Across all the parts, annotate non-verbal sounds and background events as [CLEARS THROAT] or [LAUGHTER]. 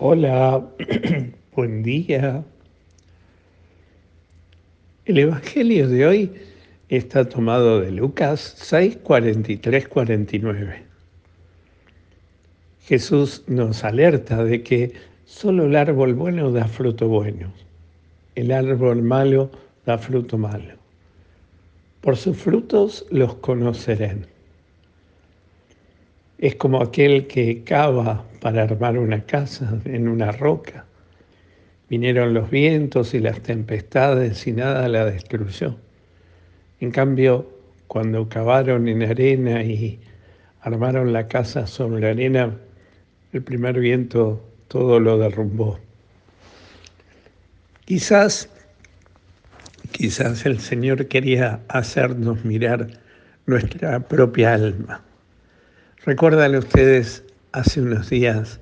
Hola, [CLEARS THROAT] buen día. El Evangelio de hoy está tomado de Lucas 6, 43, 49. Jesús nos alerta de que solo el árbol bueno da fruto bueno, el árbol malo da fruto malo. Por sus frutos los conocerán. Es como aquel que cava para armar una casa en una roca. Vinieron los vientos y las tempestades y nada la destruyó. En cambio, cuando cavaron en arena y armaron la casa sobre arena, el primer viento todo lo derrumbó. Quizás, quizás el Señor quería hacernos mirar nuestra propia alma Recuerdan ustedes, hace unos días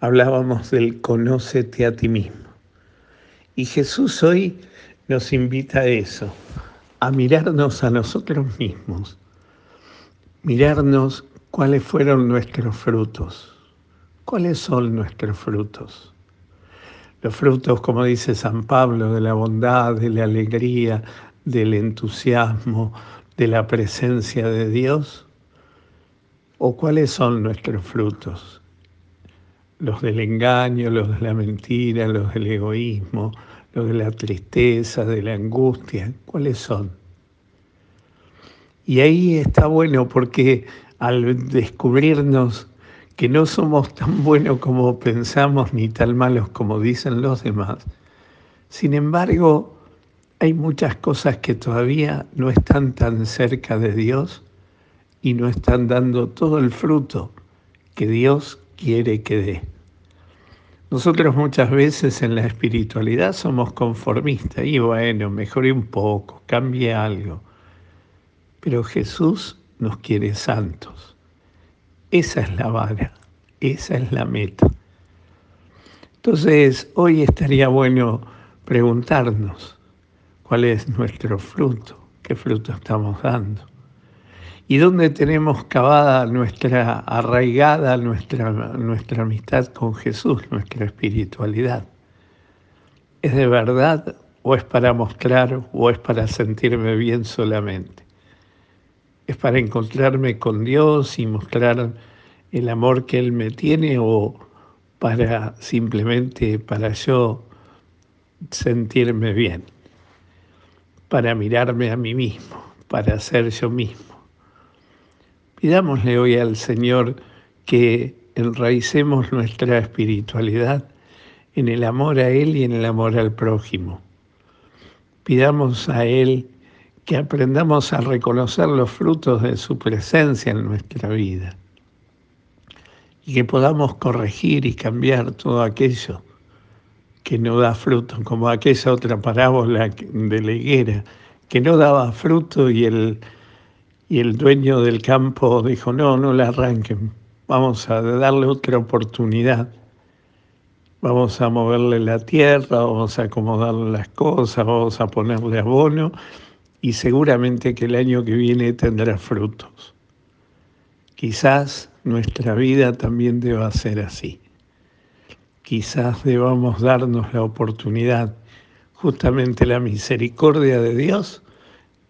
hablábamos del conócete a ti mismo. Y Jesús hoy nos invita a eso, a mirarnos a nosotros mismos, mirarnos cuáles fueron nuestros frutos, cuáles son nuestros frutos. Los frutos, como dice San Pablo, de la bondad, de la alegría, del entusiasmo, de la presencia de Dios ¿O cuáles son nuestros frutos? Los del engaño, los de la mentira, los del egoísmo, los de la tristeza, de la angustia, ¿cuáles son? Y ahí está bueno porque al descubrirnos que no somos tan buenos como pensamos ni tan malos como dicen los demás, sin embargo, hay muchas cosas que todavía no están tan cerca de Dios y no están dando todo el fruto que Dios quiere que dé. Nosotros muchas veces en la espiritualidad somos conformistas y bueno, mejore un poco, cambie algo. Pero Jesús nos quiere santos. Esa es la vara, esa es la meta. Entonces, hoy estaría bueno preguntarnos cuál es nuestro fruto, qué fruto estamos dando y dónde tenemos cavada nuestra arraigada, nuestra, nuestra amistad con Jesús, nuestra espiritualidad. ¿Es de verdad o es para mostrar o es para sentirme bien solamente? ¿Es para encontrarme con Dios y mostrar el amor que Él me tiene o para simplemente para yo sentirme bien? Para mirarme a mí mismo, para ser yo mismo. Pidámosle hoy al Señor que enraicemos nuestra espiritualidad en el amor a Él y en el amor al prójimo. Pidamos a Él que aprendamos a reconocer los frutos de su presencia en nuestra vida y que podamos corregir y cambiar todo aquello que no da fruto, como aquella otra parábola de la higuera, que no daba fruto y el y el dueño del campo dijo, no, no la arranquen, vamos a darle otra oportunidad. Vamos a moverle la tierra, vamos a acomodarle las cosas, vamos a ponerle abono y seguramente que el año que viene tendrá frutos. Quizás nuestra vida también deba ser así. Quizás debamos darnos la oportunidad, justamente la misericordia de Dios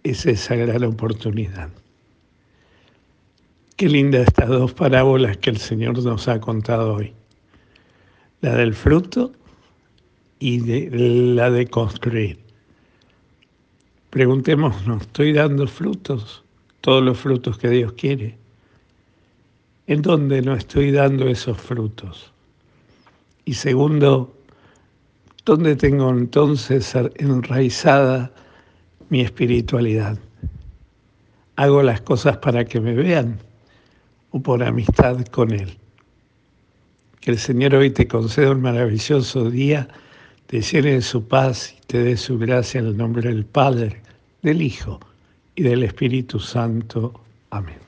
es esa gran oportunidad. Qué linda estas dos parábolas que el Señor nos ha contado hoy. La del fruto y la de construir. Preguntémonos, ¿estoy dando frutos? Todos los frutos que Dios quiere. ¿En dónde no estoy dando esos frutos? Y segundo, ¿dónde tengo entonces enraizada mi espiritualidad? ¿Hago las cosas para que me vean? Por amistad con Él. Que el Señor hoy te conceda un maravilloso día, te llene de su paz y te dé su gracia en el nombre del Padre, del Hijo y del Espíritu Santo. Amén.